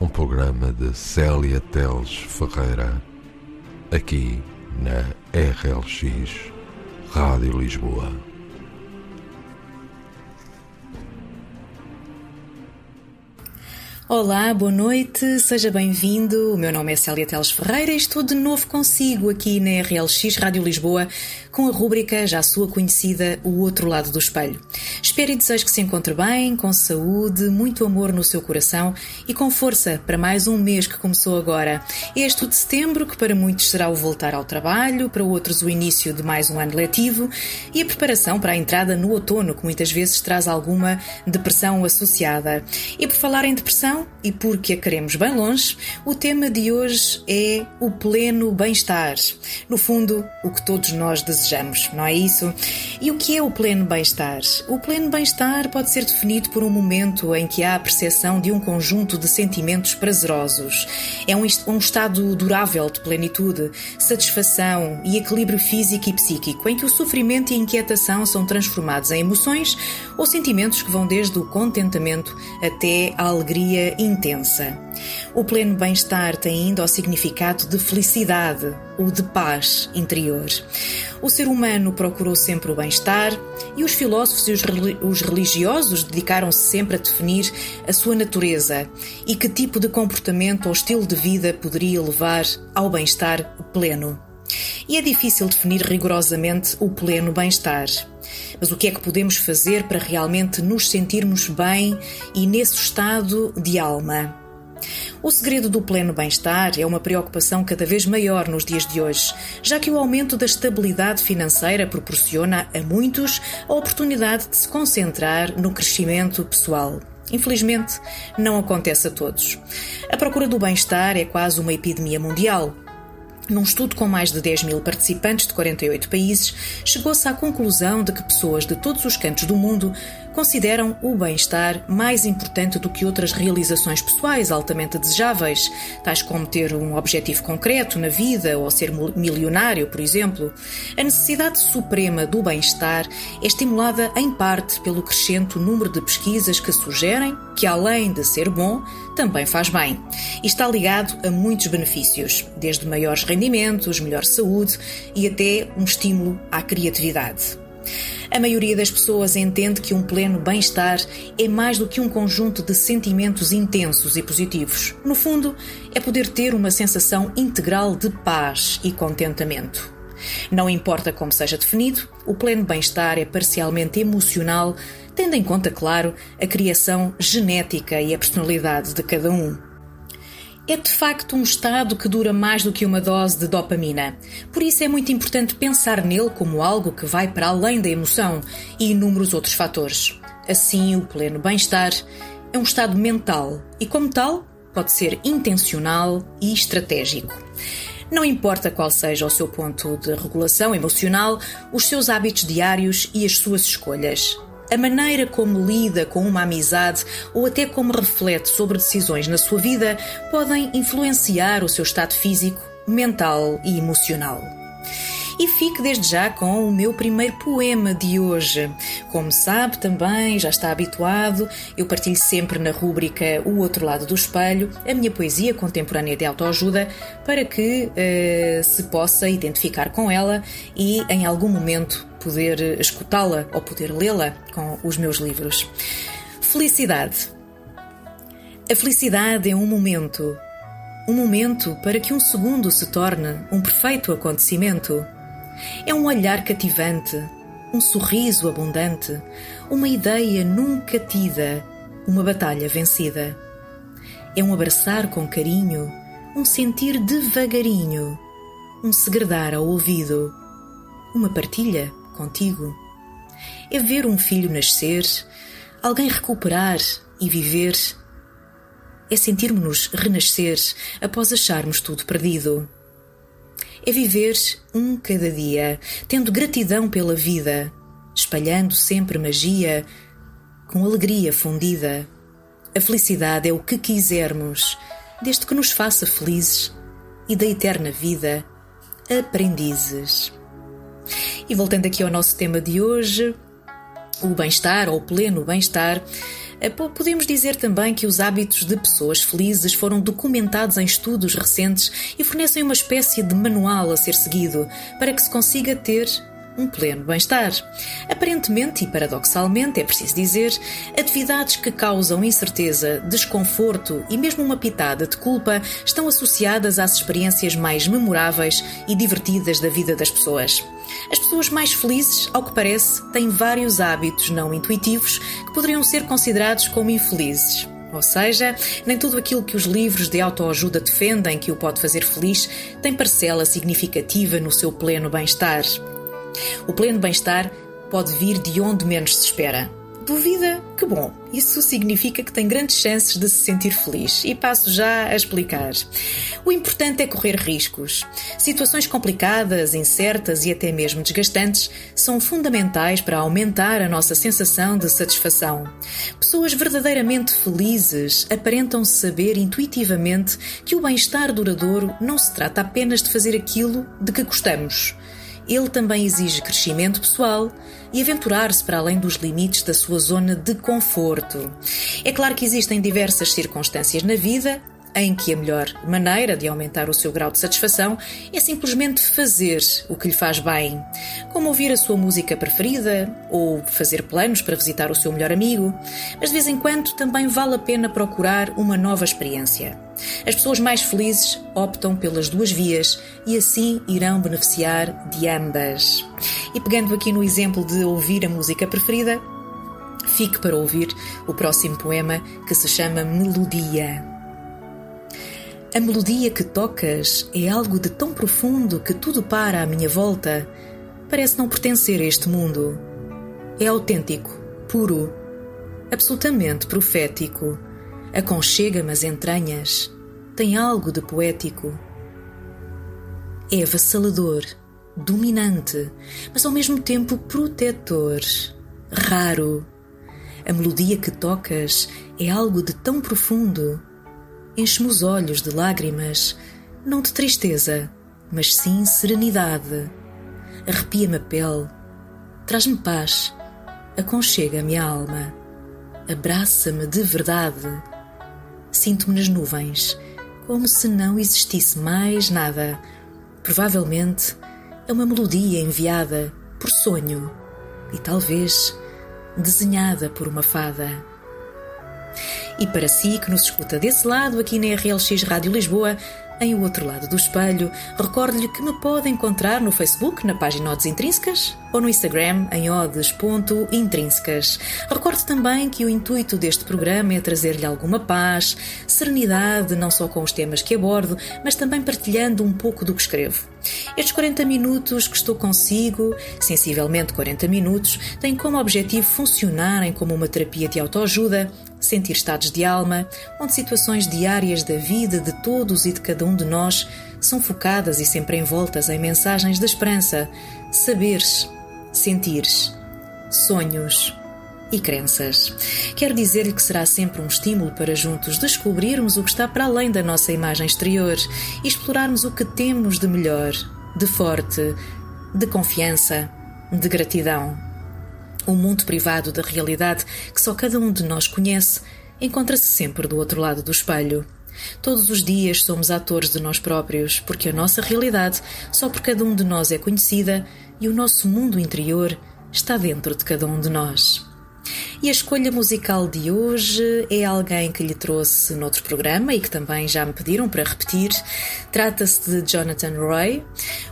um programa de Célia Teles Ferreira, aqui na RLX Rádio Lisboa. Olá, boa noite, seja bem-vindo. O meu nome é Célia Teles Ferreira e estou de novo consigo aqui na RLX Rádio Lisboa com a rúbrica já sua conhecida O Outro Lado do Espelho. Espero e desejo que se encontre bem, com saúde, muito amor no seu coração e com força para mais um mês que começou agora. Este de setembro, que para muitos será o voltar ao trabalho, para outros o início de mais um ano letivo e a preparação para a entrada no outono, que muitas vezes traz alguma depressão associada. E por falar em depressão, e porque a queremos bem longe, o tema de hoje é o pleno bem-estar. No fundo, o que todos nós desejamos desejamos, não é isso? E o que é o pleno bem-estar? O pleno bem-estar pode ser definido por um momento em que há a percepção de um conjunto de sentimentos prazerosos. É um, um estado durável de plenitude, satisfação e equilíbrio físico e psíquico, em que o sofrimento e a inquietação são transformados em emoções ou sentimentos que vão desde o contentamento até a alegria intensa. O pleno bem-estar tem ainda o significado de felicidade ou de paz interior. O ser humano procurou sempre o bem-estar e os filósofos e os religiosos dedicaram-se sempre a definir a sua natureza e que tipo de comportamento ou estilo de vida poderia levar ao bem-estar pleno. E é difícil definir rigorosamente o pleno bem-estar. Mas o que é que podemos fazer para realmente nos sentirmos bem e nesse estado de alma? O segredo do pleno bem-estar é uma preocupação cada vez maior nos dias de hoje, já que o aumento da estabilidade financeira proporciona a muitos a oportunidade de se concentrar no crescimento pessoal. Infelizmente, não acontece a todos. A procura do bem-estar é quase uma epidemia mundial. Num estudo com mais de 10 mil participantes de 48 países, chegou-se à conclusão de que pessoas de todos os cantos do mundo consideram o bem-estar mais importante do que outras realizações pessoais altamente desejáveis, tais como ter um objetivo concreto na vida ou ser milionário, por exemplo. A necessidade suprema do bem-estar é estimulada em parte pelo crescente número de pesquisas que sugerem que, além de ser bom, também faz bem. E está ligado a muitos benefícios, desde maiores rendimentos, melhor saúde e até um estímulo à criatividade. A maioria das pessoas entende que um pleno bem-estar é mais do que um conjunto de sentimentos intensos e positivos. No fundo, é poder ter uma sensação integral de paz e contentamento. Não importa como seja definido, o pleno bem-estar é parcialmente emocional, tendo em conta, claro, a criação genética e a personalidade de cada um é de facto um estado que dura mais do que uma dose de dopamina. Por isso é muito importante pensar nele como algo que vai para além da emoção e inúmeros outros fatores. Assim, o pleno bem-estar é um estado mental e, como tal, pode ser intencional e estratégico. Não importa qual seja o seu ponto de regulação emocional, os seus hábitos diários e as suas escolhas. A maneira como lida com uma amizade ou até como reflete sobre decisões na sua vida podem influenciar o seu estado físico, mental e emocional. E fique desde já com o meu primeiro poema de hoje. Como sabe também, já está habituado, eu partilho sempre na rúbrica O Outro Lado do Espelho a minha poesia contemporânea de autoajuda para que uh, se possa identificar com ela e em algum momento poder escutá-la ou poder lê-la com os meus livros. Felicidade. A felicidade é um momento. Um momento para que um segundo se torne um perfeito acontecimento. É um olhar cativante, um sorriso abundante, uma ideia nunca tida, uma batalha vencida. É um abraçar com carinho, um sentir devagarinho, um segredar ao ouvido, uma partilha contigo. É ver um filho nascer, alguém recuperar e viver. é sentirmos-nos renascer após acharmos tudo perdido. É viver um cada dia, tendo gratidão pela vida, espalhando sempre magia, com alegria fundida. A felicidade é o que quisermos, desde que nos faça felizes e da eterna vida, aprendizes. E voltando aqui ao nosso tema de hoje, o bem-estar ou o pleno bem-estar, podemos dizer também que os hábitos de pessoas felizes foram documentados em estudos recentes e fornecem uma espécie de manual a ser seguido para que se consiga ter um pleno bem-estar. Aparentemente e paradoxalmente, é preciso dizer, atividades que causam incerteza, desconforto e mesmo uma pitada de culpa estão associadas às experiências mais memoráveis e divertidas da vida das pessoas. As pessoas mais felizes, ao que parece, têm vários hábitos não intuitivos que poderiam ser considerados como infelizes. Ou seja, nem tudo aquilo que os livros de autoajuda defendem que o pode fazer feliz tem parcela significativa no seu pleno bem-estar. O pleno bem-estar pode vir de onde menos se espera. Duvida? Que bom! Isso significa que tem grandes chances de se sentir feliz e passo já a explicar. O importante é correr riscos. Situações complicadas, incertas e até mesmo desgastantes são fundamentais para aumentar a nossa sensação de satisfação. Pessoas verdadeiramente felizes aparentam saber intuitivamente que o bem-estar duradouro não se trata apenas de fazer aquilo de que gostamos ele também exige crescimento pessoal e aventurar-se para além dos limites da sua zona de conforto. É claro que existem diversas circunstâncias na vida em que a melhor maneira de aumentar o seu grau de satisfação é simplesmente fazer o que lhe faz bem, como ouvir a sua música preferida ou fazer planos para visitar o seu melhor amigo, mas de vez em quando também vale a pena procurar uma nova experiência. As pessoas mais felizes optam pelas duas vias e assim irão beneficiar de ambas. E pegando aqui no exemplo de ouvir a música preferida, fique para ouvir o próximo poema que se chama Melodia. A melodia que tocas é algo de tão profundo que tudo para à minha volta. Parece não pertencer a este mundo. É autêntico, puro, absolutamente profético. Aconchega-me as entranhas. Tem algo de poético. É avassalador, dominante, mas ao mesmo tempo protetor, raro. A melodia que tocas é algo de tão profundo enche-me os olhos de lágrimas, não de tristeza, mas sim serenidade. Arrepia-me a pele, traz-me paz, aconchega-me a alma, abraça-me de verdade. Sinto-me nas nuvens, como se não existisse mais nada. Provavelmente é uma melodia enviada por sonho e talvez desenhada por uma fada. E para si que nos escuta desse lado, aqui na RLX Rádio Lisboa, em O Outro Lado do Espelho, recordo-lhe que me pode encontrar no Facebook, na página Odes Intrínsecas, ou no Instagram, em odes.intrínsecas. Recordo também que o intuito deste programa é trazer-lhe alguma paz, serenidade, não só com os temas que abordo, mas também partilhando um pouco do que escrevo. Estes 40 minutos que estou consigo, sensivelmente 40 minutos, têm como objetivo funcionarem como uma terapia de autoajuda, sentir estados de alma, onde situações diárias da vida de todos e de cada um de nós são focadas e sempre envoltas em mensagens de esperança, saberes, sentires, sonhos e crenças. Quero dizer-lhe que será sempre um estímulo para juntos descobrirmos o que está para além da nossa imagem exterior e explorarmos o que temos de melhor, de forte, de confiança, de gratidão. O mundo privado da realidade que só cada um de nós conhece encontra-se sempre do outro lado do espelho. Todos os dias somos atores de nós próprios, porque a nossa realidade só por cada um de nós é conhecida e o nosso mundo interior está dentro de cada um de nós. E a escolha musical de hoje é alguém que lhe trouxe noutro programa e que também já me pediram para repetir. Trata-se de Jonathan Roy,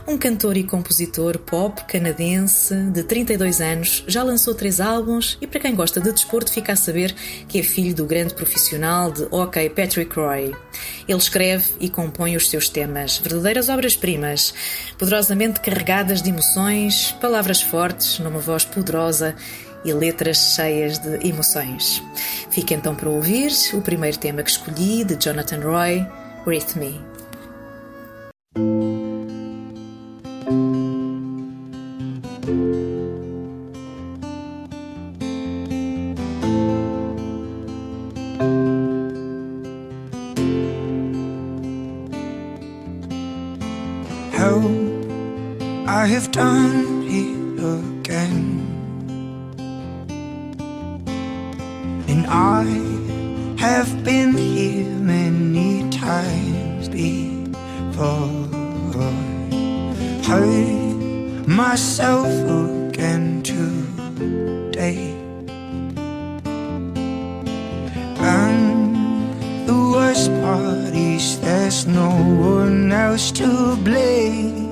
um cantor e compositor pop canadense de 32 anos, já lançou três álbuns e para quem gosta de desporto fica a saber que é filho do grande profissional de hockey Patrick Roy. Ele escreve e compõe os seus temas, verdadeiras obras-primas, poderosamente carregadas de emoções, palavras fortes, numa voz poderosa e letras cheias de emoções. Fica então para ouvir o primeiro tema que escolhi de Jonathan Roy, Breathe Me. I have been here many times before. Hurt myself again today. And the worst part is there's no one else to blame.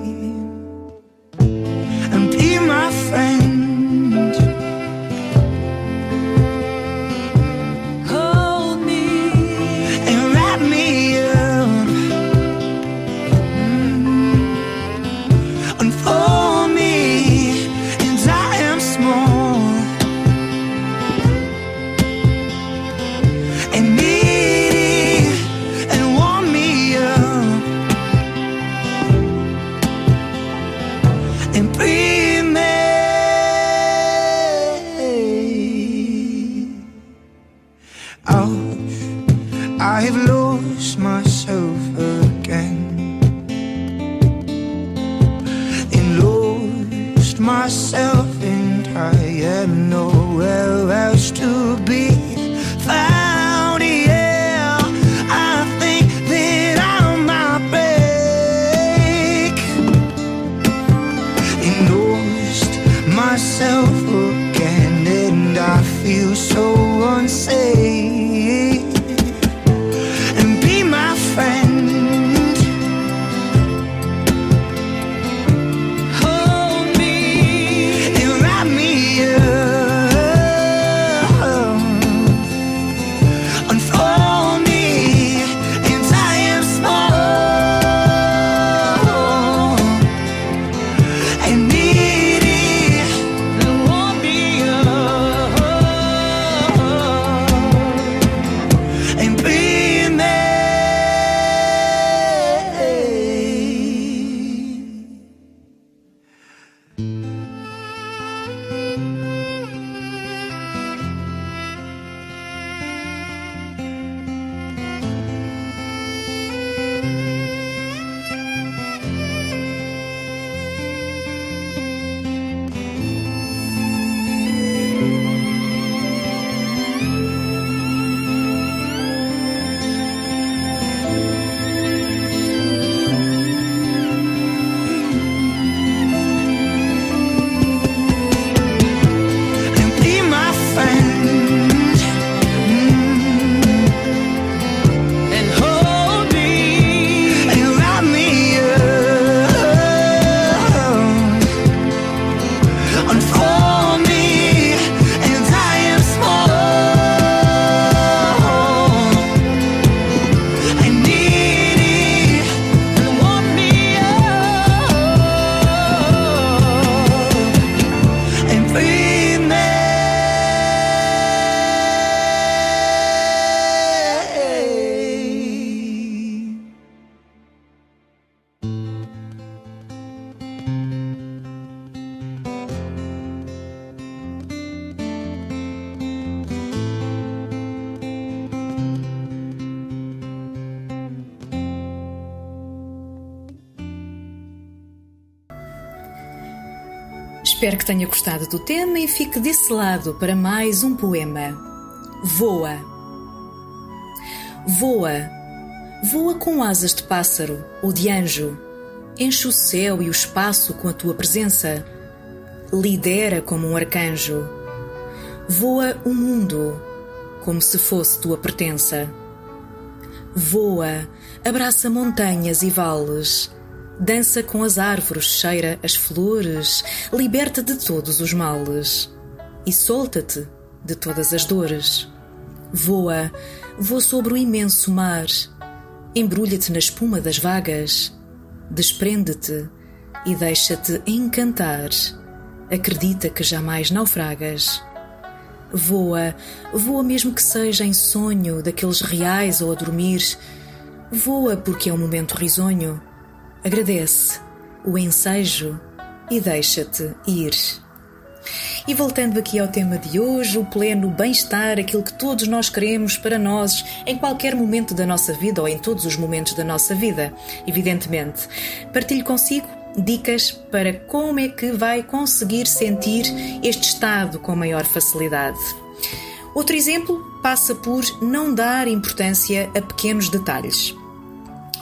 Que tenha gostado do tema e fique desse lado para mais um poema. Voa. Voa. Voa com asas de pássaro ou de anjo. Enche o céu e o espaço com a tua presença. Lidera como um arcanjo. Voa o mundo como se fosse tua pertença. Voa, abraça montanhas e vales Dança com as árvores, cheira as flores, liberta de todos os males e solta-te de todas as dores. Voa, voa sobre o imenso mar, embrulha-te na espuma das vagas, desprende-te e deixa-te encantar. Acredita que jamais naufragas. Voa, voa mesmo que seja em sonho, daqueles reais ou a dormir. Voa porque é um momento risonho. Agradece o ensejo e deixa-te ir. E voltando aqui ao tema de hoje, o pleno bem-estar, aquilo que todos nós queremos para nós em qualquer momento da nossa vida ou em todos os momentos da nossa vida, evidentemente. Partilho consigo dicas para como é que vai conseguir sentir este estado com maior facilidade. Outro exemplo passa por não dar importância a pequenos detalhes.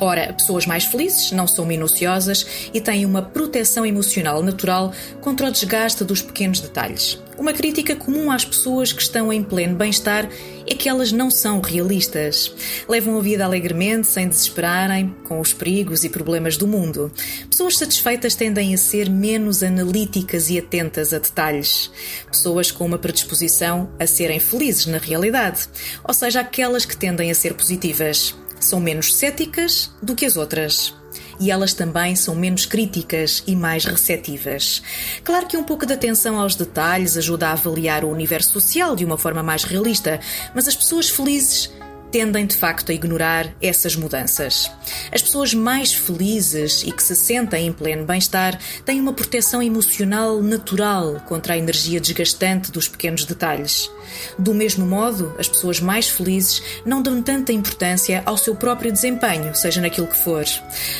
Ora, pessoas mais felizes não são minuciosas e têm uma proteção emocional natural contra o desgaste dos pequenos detalhes. Uma crítica comum às pessoas que estão em pleno bem-estar é que elas não são realistas. Levam a vida alegremente, sem desesperarem com os perigos e problemas do mundo. Pessoas satisfeitas tendem a ser menos analíticas e atentas a detalhes. Pessoas com uma predisposição a serem felizes na realidade, ou seja, aquelas que tendem a ser positivas são menos céticas do que as outras. E elas também são menos críticas e mais receptivas. Claro que um pouco de atenção aos detalhes ajuda a avaliar o universo social de uma forma mais realista, mas as pessoas felizes tendem de facto a ignorar essas mudanças. As pessoas mais felizes e que se sentem em pleno bem-estar têm uma proteção emocional natural contra a energia desgastante dos pequenos detalhes. Do mesmo modo, as pessoas mais felizes não dão tanta importância ao seu próprio desempenho, seja naquilo que for.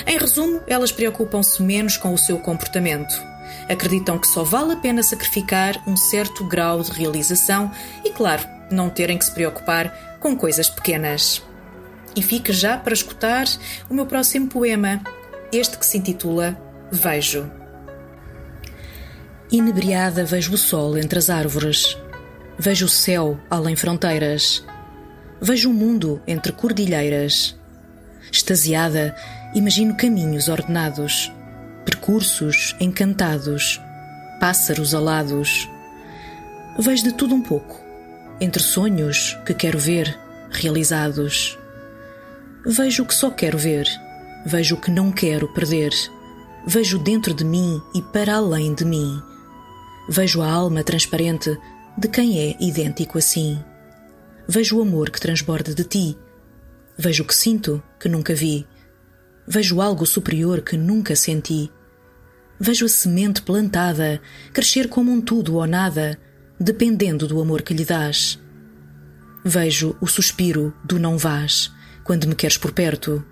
Em resumo, elas preocupam-se menos com o seu comportamento. Acreditam que só vale a pena sacrificar um certo grau de realização e, claro, não terem que se preocupar com coisas pequenas. E fique já para escutar o meu próximo poema, este que se intitula Vejo. Inebriada vejo o sol entre as árvores, vejo o céu além fronteiras, vejo o mundo entre cordilheiras. Extasiada, imagino caminhos ordenados, percursos encantados, pássaros alados. Vejo de tudo um pouco entre sonhos que quero ver realizados. Vejo o que só quero ver, vejo o que não quero perder, vejo dentro de mim e para além de mim. Vejo a alma transparente de quem é idêntico assim. Vejo o amor que transborda de ti. Vejo o que sinto que nunca vi. Vejo algo superior que nunca senti. Vejo a semente plantada crescer como um tudo ou nada dependendo do amor que lhe dás. Vejo o suspiro do não vás quando me queres por perto,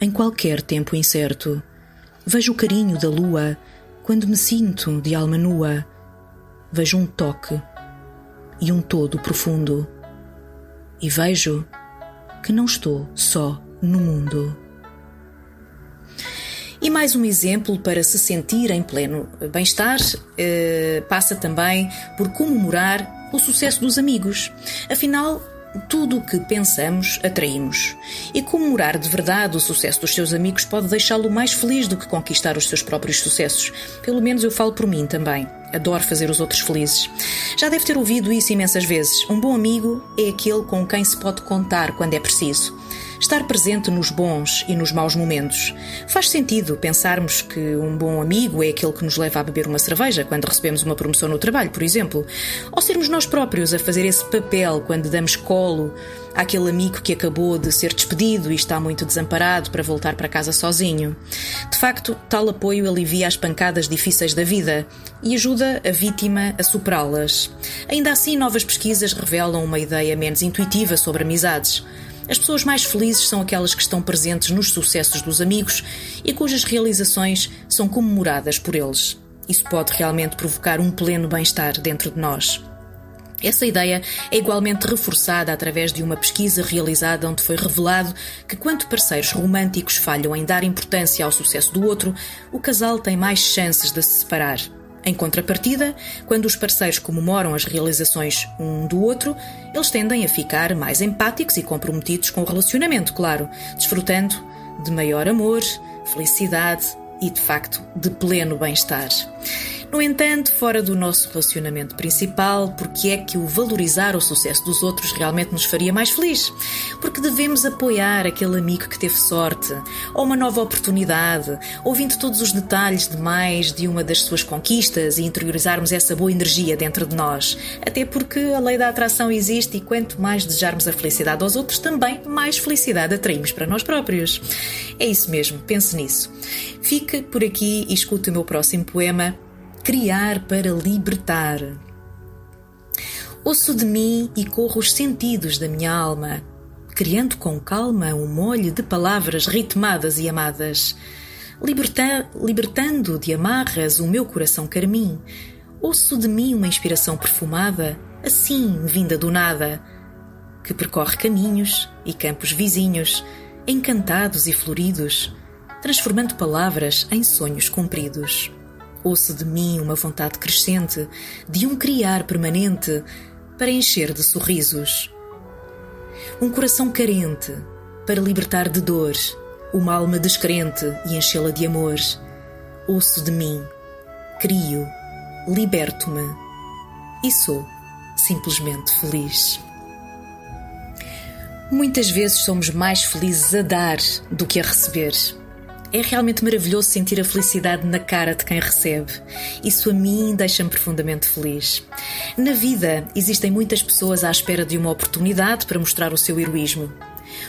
em qualquer tempo incerto. Vejo o carinho da lua quando me sinto de alma nua. Vejo um toque e um todo profundo. E vejo que não estou só no mundo. E mais um exemplo para se sentir em pleno bem-estar eh, passa também por comemorar o sucesso dos amigos. Afinal, tudo o que pensamos atraímos. E comemorar de verdade o sucesso dos seus amigos pode deixá-lo mais feliz do que conquistar os seus próprios sucessos. Pelo menos eu falo por mim também. Adoro fazer os outros felizes. Já deve ter ouvido isso imensas vezes. Um bom amigo é aquele com quem se pode contar quando é preciso estar presente nos bons e nos maus momentos. Faz sentido pensarmos que um bom amigo é aquele que nos leva a beber uma cerveja quando recebemos uma promoção no trabalho, por exemplo, ou sermos nós próprios a fazer esse papel quando damos colo àquele amigo que acabou de ser despedido e está muito desamparado para voltar para casa sozinho. De facto, tal apoio alivia as pancadas difíceis da vida e ajuda a vítima a superá-las. Ainda assim, novas pesquisas revelam uma ideia menos intuitiva sobre amizades. As pessoas mais felizes são aquelas que estão presentes nos sucessos dos amigos e cujas realizações são comemoradas por eles. Isso pode realmente provocar um pleno bem-estar dentro de nós. Essa ideia é igualmente reforçada através de uma pesquisa realizada onde foi revelado que, quando parceiros românticos falham em dar importância ao sucesso do outro, o casal tem mais chances de se separar. Em contrapartida, quando os parceiros comemoram as realizações um do outro, eles tendem a ficar mais empáticos e comprometidos com o relacionamento, claro, desfrutando de maior amor, felicidade e, de facto, de pleno bem-estar. No entanto, fora do nosso relacionamento principal, porque é que o valorizar o sucesso dos outros realmente nos faria mais feliz? Porque devemos apoiar aquele amigo que teve sorte, ou uma nova oportunidade, ouvindo todos os detalhes de mais de uma das suas conquistas e interiorizarmos essa boa energia dentro de nós. Até porque a lei da atração existe e quanto mais desejarmos a felicidade aos outros, também mais felicidade atraímos para nós próprios. É isso mesmo, pense nisso. Fique por aqui e escute o meu próximo poema criar para libertar. Ouço de mim e corro os sentidos da minha alma, criando com calma um molho de palavras ritmadas e amadas, liberta libertando de amarras o meu coração carmim. Ouço de mim uma inspiração perfumada, assim vinda do nada, que percorre caminhos e campos vizinhos, encantados e floridos, transformando palavras em sonhos cumpridos. Ouço de mim uma vontade crescente de um criar permanente para encher de sorrisos. Um coração carente para libertar de dor uma alma descrente e enchê-la de amor. Ouço de mim, crio, liberto-me e sou simplesmente feliz. Muitas vezes somos mais felizes a dar do que a receber. É realmente maravilhoso sentir a felicidade na cara de quem recebe. Isso a mim deixa-me profundamente feliz. Na vida, existem muitas pessoas à espera de uma oportunidade para mostrar o seu heroísmo.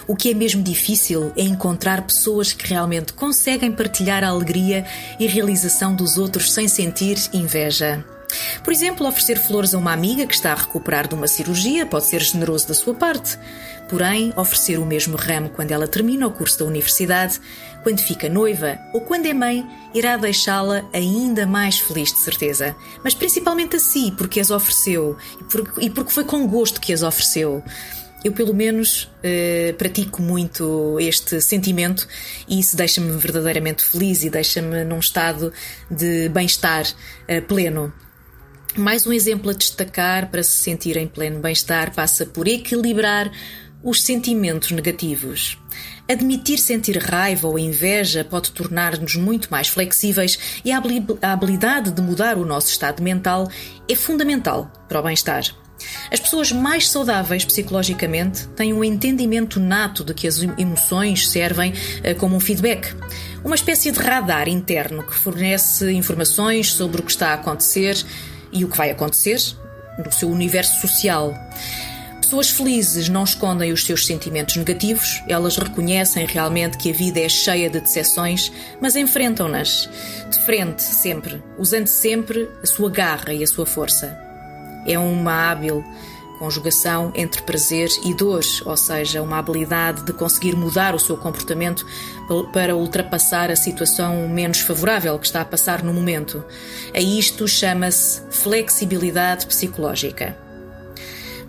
O que é mesmo difícil é encontrar pessoas que realmente conseguem partilhar a alegria e realização dos outros sem sentir inveja. Por exemplo, oferecer flores a uma amiga que está a recuperar de uma cirurgia pode ser generoso da sua parte. Porém, oferecer o mesmo ramo quando ela termina o curso da universidade, quando fica noiva ou quando é mãe, irá deixá-la ainda mais feliz de certeza. Mas principalmente a si, porque as ofereceu e porque foi com gosto que as ofereceu. Eu, pelo menos, eh, pratico muito este sentimento e isso deixa-me verdadeiramente feliz e deixa-me num estado de bem-estar eh, pleno. Mais um exemplo a destacar para se sentir em pleno bem-estar passa por equilibrar os sentimentos negativos. Admitir sentir raiva ou inveja pode tornar-nos muito mais flexíveis e a habilidade de mudar o nosso estado mental é fundamental para o bem-estar. As pessoas mais saudáveis psicologicamente têm um entendimento nato de que as emoções servem eh, como um feedback, uma espécie de radar interno que fornece informações sobre o que está a acontecer e o que vai acontecer no seu universo social. Pessoas felizes não escondem os seus sentimentos negativos, elas reconhecem realmente que a vida é cheia de decepções, mas enfrentam-nas de frente sempre, usando sempre a sua garra e a sua força. É uma hábil conjugação entre prazer e dor, ou seja, uma habilidade de conseguir mudar o seu comportamento para ultrapassar a situação menos favorável que está a passar no momento. A isto chama-se flexibilidade psicológica.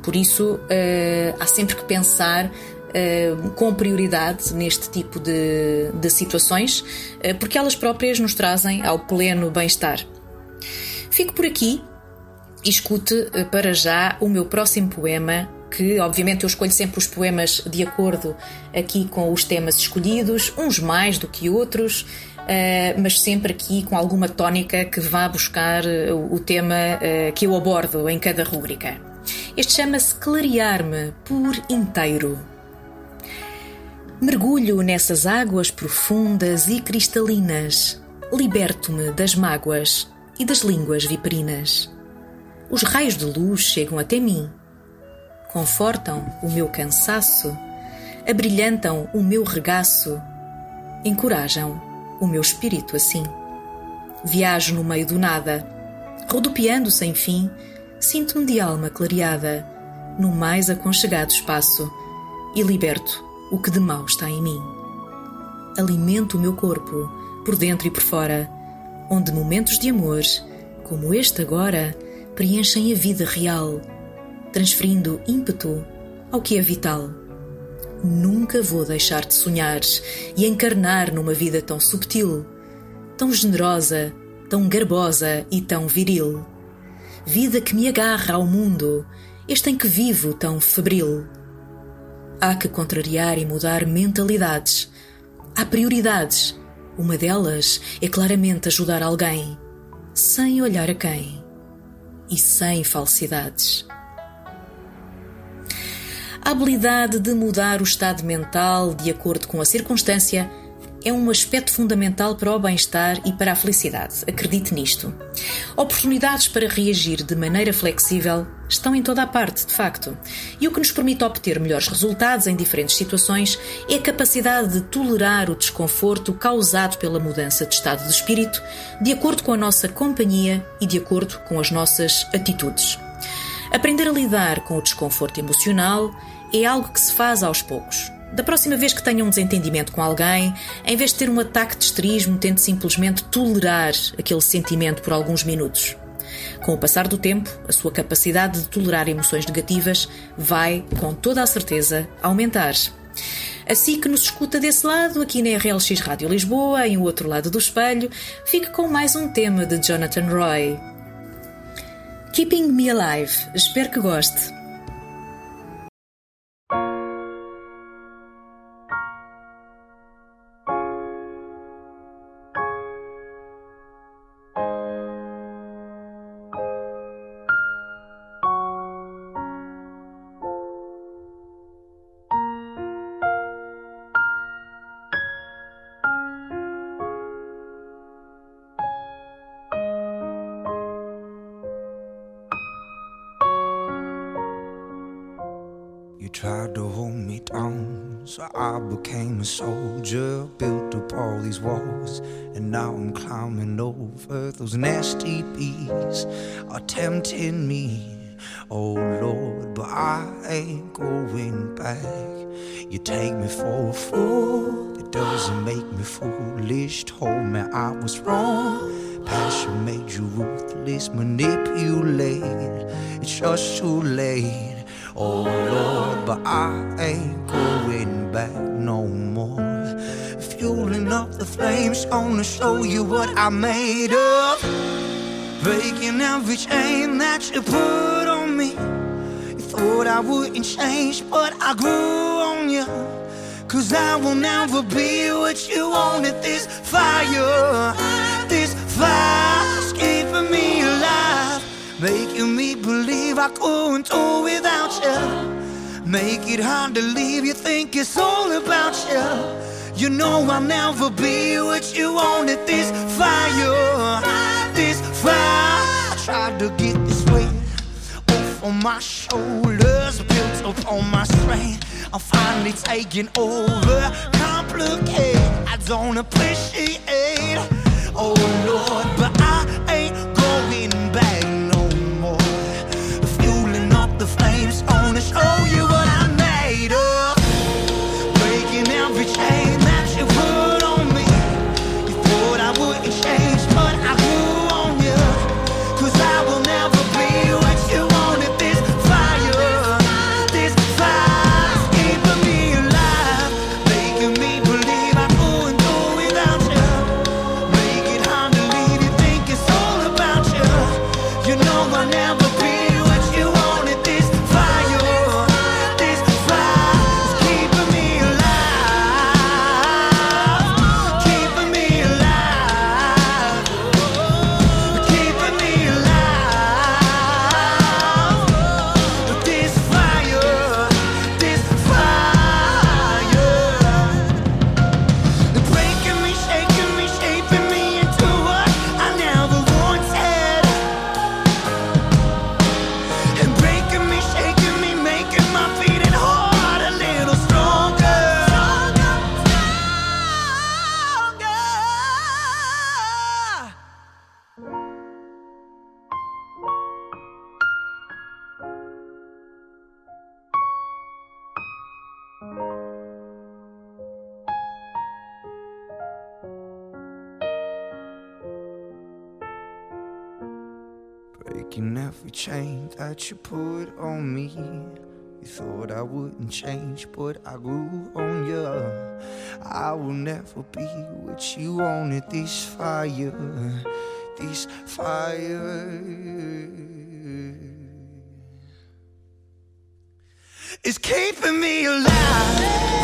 Por isso, uh, há sempre que pensar uh, com prioridade neste tipo de, de situações, uh, porque elas próprias nos trazem ao pleno bem-estar. Fico por aqui e escute eh, para já o meu próximo poema, que obviamente eu escolho sempre os poemas de acordo aqui com os temas escolhidos, uns mais do que outros, Uh, mas sempre aqui com alguma tónica que vá buscar uh, o tema uh, que eu abordo em cada rúbrica. Este chama-se Clarear-me por inteiro. Mergulho nessas águas profundas e cristalinas, liberto-me das mágoas e das línguas viperinas. Os raios de luz chegam até mim, confortam o meu cansaço, abrilhantam o meu regaço, encorajam o meu espírito assim. Viajo no meio do nada, rodopiando sem fim, sinto-me de alma clareada, no mais aconchegado espaço, e liberto o que de mal está em mim. Alimento o meu corpo, por dentro e por fora, onde momentos de amor, como este agora, preenchem a vida real, transferindo ímpeto ao que é vital. Nunca vou deixar de sonhar e encarnar numa vida tão subtil, tão generosa, tão garbosa e tão viril. Vida que me agarra ao mundo, este em que vivo tão febril. Há que contrariar e mudar mentalidades. Há prioridades. Uma delas é claramente ajudar alguém sem olhar a quem e sem falsidades. A habilidade de mudar o estado mental de acordo com a circunstância é um aspecto fundamental para o bem-estar e para a felicidade. Acredite nisto. Oportunidades para reagir de maneira flexível estão em toda a parte, de facto. E o que nos permite obter melhores resultados em diferentes situações é a capacidade de tolerar o desconforto causado pela mudança de estado de espírito, de acordo com a nossa companhia e de acordo com as nossas atitudes. Aprender a lidar com o desconforto emocional é algo que se faz aos poucos da próxima vez que tenha um desentendimento com alguém, em vez de ter um ataque de esterismo, tente simplesmente tolerar aquele sentimento por alguns minutos. Com o passar do tempo, a sua capacidade de tolerar emoções negativas vai, com toda a certeza, aumentar. Assim que nos escuta desse lado, aqui na RLX Rádio Lisboa, em o outro lado do espelho, fique com mais um tema de Jonathan Roy. Keeping Me Alive. Espero que goste. So I became a soldier. Built up all these walls, and now I'm climbing over those nasty bees are tempting me. Oh Lord, but I ain't going back. You take me for a fool, it doesn't make me foolish. Told me I was wrong. Passion made you ruthless, manipulate. It's just too late. Oh Lord, but I ain't going back no more. Fueling up the flames, gonna show you what I made of. Breaking every chain that you put on me. You thought I wouldn't change, but I grew on you. Cause I will never be what you wanted. This fire, this fire's keeping me. Making me believe I couldn't do without you. Make it hard to leave, you think it's all about you. You know I'll never be what you wanted. This fire, this fire. Tried to get this weight off on my shoulders, built up on my strength. I'm finally taking over. Complicate, I don't appreciate. Oh Breaking every chain that you put on me. You thought I wouldn't change, but I grew on you. I will never be what you wanted. This fire, this fire. It's keeping me alive.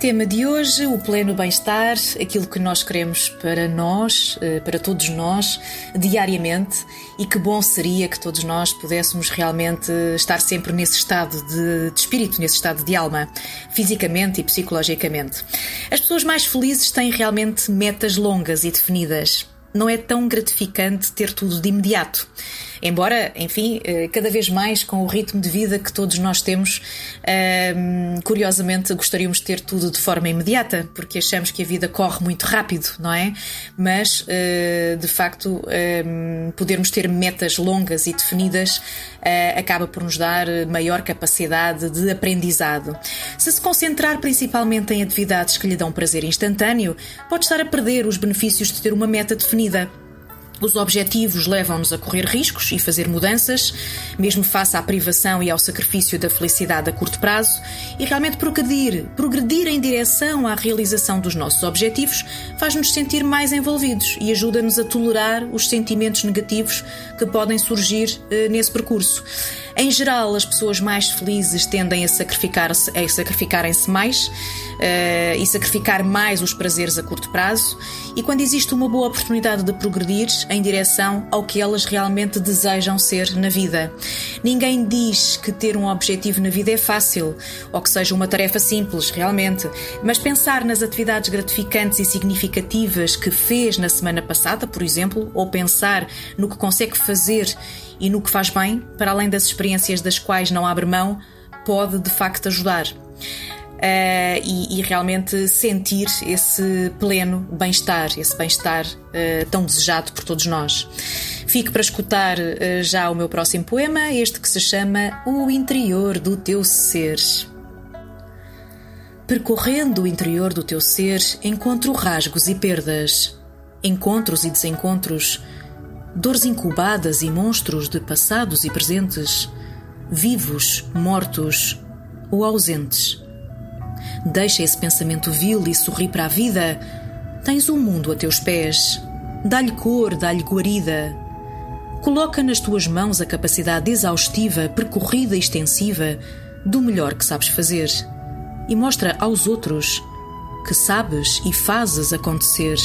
Tema de hoje: o pleno bem-estar, aquilo que nós queremos para nós, eh, para todos nós, diariamente, e que bom seria que todos nós pudéssemos realmente estar sempre nesse estado de, de espírito, nesse estado de alma, fisicamente e psicologicamente. As pessoas mais felizes têm realmente metas longas e definidas. Não é tão gratificante ter tudo de imediato. Embora, enfim, eh, cada vez mais com o ritmo de vida que todos nós temos, ehm, curiosamente gostaríamos de ter tudo de forma imediata, porque achamos que a vida corre muito rápido, não é? Mas, eh, de facto, ehm, podermos ter metas longas e definidas eh, acaba por nos dar maior capacidade de aprendizado. Se se concentrar principalmente em atividades que lhe dão prazer instantâneo, pode estar a perder os benefícios de ter uma meta definida. Os objetivos levam-nos a correr riscos e fazer mudanças, mesmo face à privação e ao sacrifício da felicidade a curto prazo, e realmente progredir, progredir em direção à realização dos nossos objetivos faz-nos sentir mais envolvidos e ajuda-nos a tolerar os sentimentos negativos que podem surgir eh, nesse percurso. Em geral, as pessoas mais felizes tendem a sacrificar-se, a sacrificarem-se mais uh, e sacrificar mais os prazeres a curto prazo, e quando existe uma boa oportunidade de progredir em direção ao que elas realmente desejam ser na vida. Ninguém diz que ter um objetivo na vida é fácil ou que seja uma tarefa simples, realmente, mas pensar nas atividades gratificantes e significativas que fez na semana passada, por exemplo, ou pensar no que consegue fazer e no que faz bem, para além das experiências das quais não abre mão, pode de facto ajudar. Uh, e, e, realmente sentir esse pleno bem-estar, esse bem-estar uh, tão desejado por todos nós. Fique para escutar uh, já o meu próximo poema, este que se chama O Interior do Teu Ser. Percorrendo o interior do teu ser, encontro rasgos e perdas, encontros e desencontros dores incubadas e monstros de passados e presentes, vivos, mortos ou ausentes. Deixa esse pensamento vil e sorri para a vida. Tens o um mundo a teus pés. Dá-lhe cor, dá-lhe guarida. Coloca nas tuas mãos a capacidade exaustiva, percorrida e extensiva do melhor que sabes fazer. E mostra aos outros que sabes e fazes acontecer.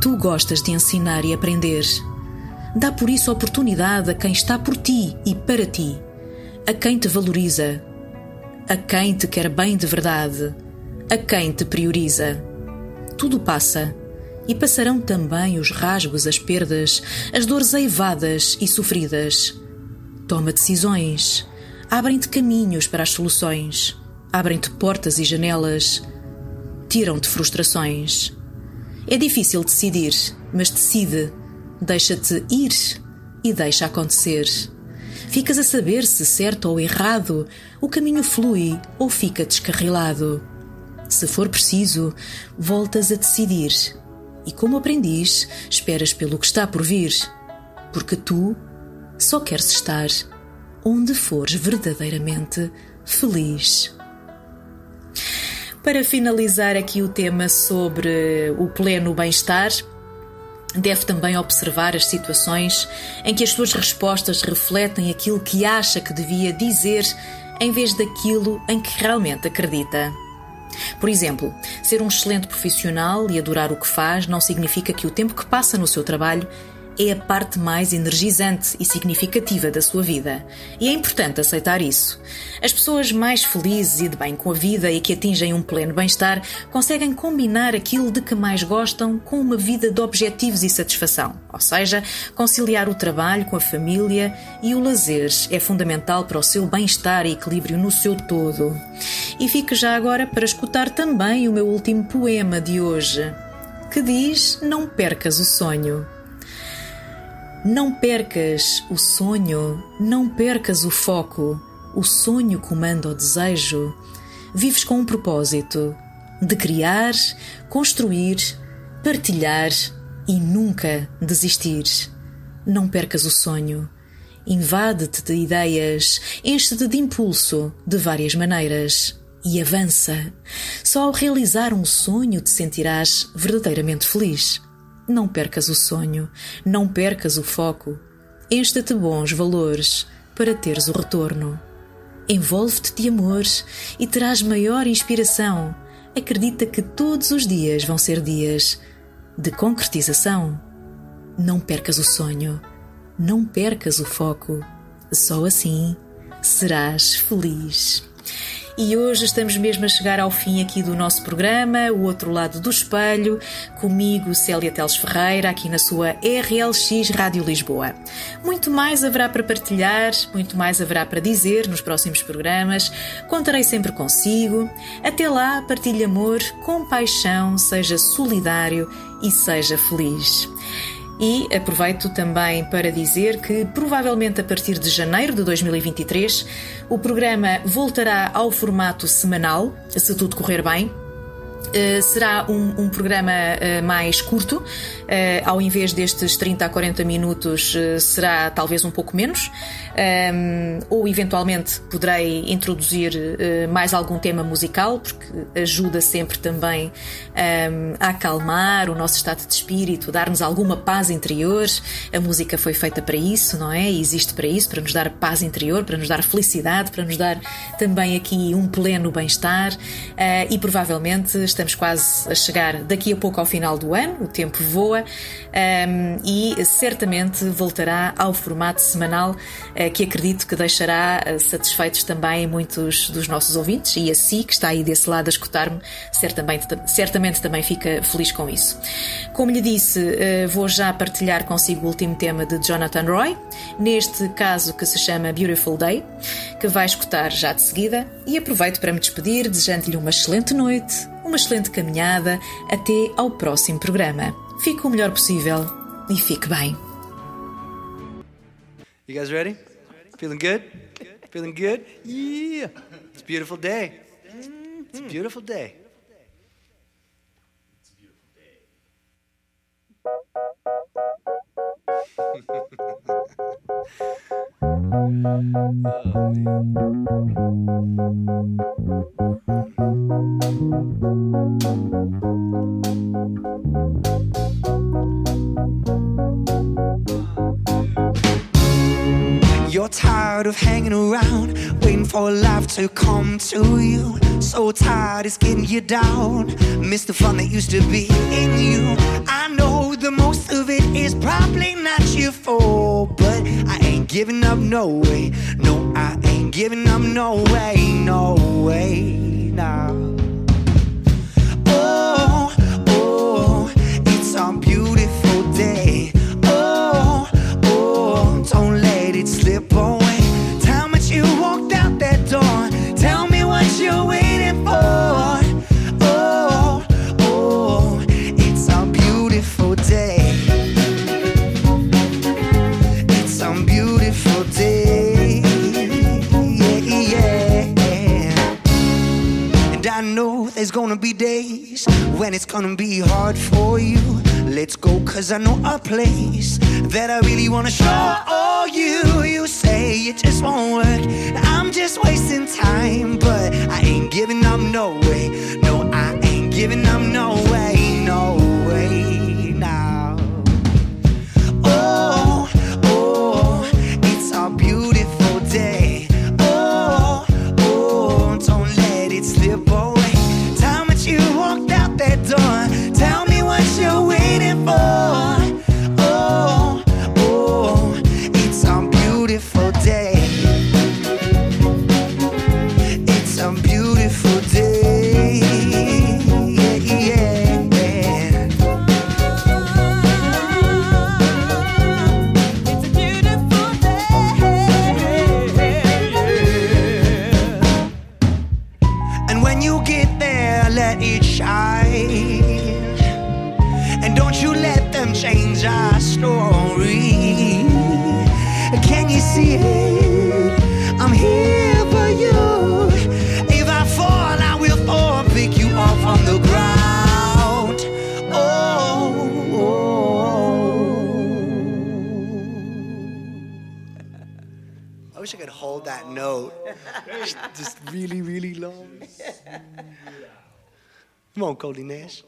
Tu gostas de ensinar e aprender. Dá por isso oportunidade a quem está por ti e para ti, a quem te valoriza, a quem te quer bem de verdade, a quem te prioriza. Tudo passa e passarão também os rasgos, as perdas, as dores eivadas e sofridas. Toma decisões, abrem-te caminhos para as soluções, abrem-te portas e janelas, tiram-te frustrações. É difícil decidir, mas decide. Deixa-te ir e deixa acontecer. Ficas a saber se certo ou errado, o caminho flui ou fica descarrilado. Se for preciso, voltas a decidir. E como aprendiz, esperas pelo que está por vir. Porque tu só queres estar onde fores verdadeiramente feliz. Para finalizar aqui o tema sobre o pleno bem-estar, deve também observar as situações em que as suas respostas refletem aquilo que acha que devia dizer em vez daquilo em que realmente acredita. Por exemplo, ser um excelente profissional e adorar o que faz não significa que o tempo que passa no seu trabalho é a parte mais energizante e significativa da sua vida. E é importante aceitar isso. As pessoas mais felizes e de bem com a vida e que atingem um pleno bem-estar conseguem combinar aquilo de que mais gostam com uma vida de objetivos e satisfação. Ou seja, conciliar o trabalho com a família e o lazer é fundamental para o seu bem-estar e equilíbrio no seu todo. E fique já agora para escutar também o meu último poema de hoje, que diz: Não percas o sonho. Não percas o sonho, não percas o foco. O sonho comanda o desejo. Vives com um propósito de criar, construir, partilhar e nunca desistir. Não percas o sonho. Invade-te de ideias, enche-te de impulso de várias maneiras e avança. Só ao realizar um sonho te sentirás verdadeiramente feliz. Não percas o sonho, não percas o foco. Encha-te bons valores para teres o retorno. Envolve-te de amor e terás maior inspiração acredita que todos os dias vão ser dias de concretização. Não percas o sonho, não percas o foco. Só assim serás feliz. E hoje estamos mesmo a chegar ao fim aqui do nosso programa, o outro lado do espelho, comigo, Célia Teles Ferreira, aqui na sua RLX Rádio Lisboa. Muito mais haverá para partilhar, muito mais haverá para dizer nos próximos programas. Contarei sempre consigo. Até lá, partilhe amor, compaixão, seja solidário e seja feliz. E aproveito também para dizer que, provavelmente a partir de janeiro de 2023, o programa voltará ao formato semanal, se tudo correr bem. Uh, será um, um programa uh, mais curto, uh, ao invés destes 30 a 40 minutos, será talvez um pouco menos um, ou eventualmente poderei introduzir uh, mais algum tema musical, porque ajuda sempre também um, a acalmar o nosso estado de espírito, dar-nos alguma paz interior. A música foi feita para isso, não é? E existe para isso, para nos dar paz interior, para nos dar felicidade, para nos dar também aqui um pleno bem-estar. Uh, e provavelmente estamos quase a chegar daqui a pouco ao final do ano, o tempo voa, um, e certamente voltará ao formato semanal. Uh, que acredito que deixará eh, satisfeitos também muitos dos nossos ouvintes e a si, que está aí desse lado a escutar-me, certamente, certamente também fica feliz com isso. Como lhe disse, eh, vou já partilhar consigo o último tema de Jonathan Roy, neste caso que se chama Beautiful Day, que vai escutar já de seguida e aproveito para me despedir, desejando-lhe uma excelente noite, uma excelente caminhada, até ao próximo programa. Fique o melhor possível e fique bem. You guys ready? Feeling good? Feeling good? Yeah. It's a beautiful day. It's a mm-hmm. beautiful day. It's a beautiful day. You're tired of hanging around, waiting for life to come to you. So tired it's getting you down. Miss the fun that used to be in you. I know the most of it is probably not your fault, but I ain't giving up, no way. No, I ain't giving up, no way, no way, now. Oh, when it's gonna be hard for you. Let's go, cause I know a place that I really wanna show all you. You say it just won't work. I'm just wasting time, but I ain't giving up, no way. No, I ain't giving up, no way, Come on, Cody Nash.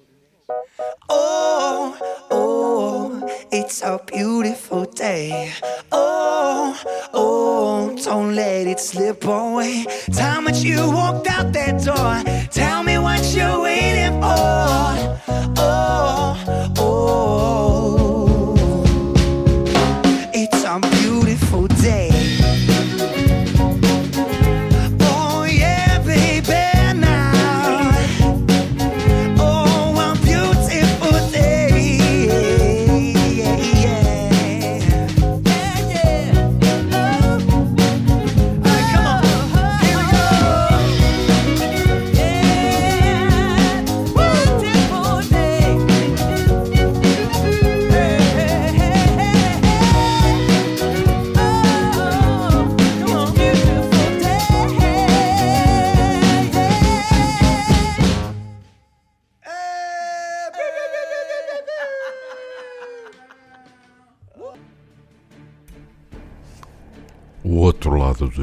Oh, oh, it's a beautiful day. Oh, Oh, oh, don't let it slip away. Time that you walked out that door. Tell me what you're waiting for. Oh, oh, oh.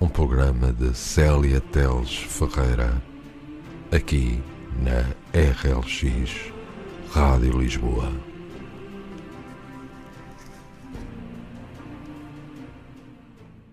um programa de Célia Teles Ferreira, aqui na RLX Rádio Lisboa.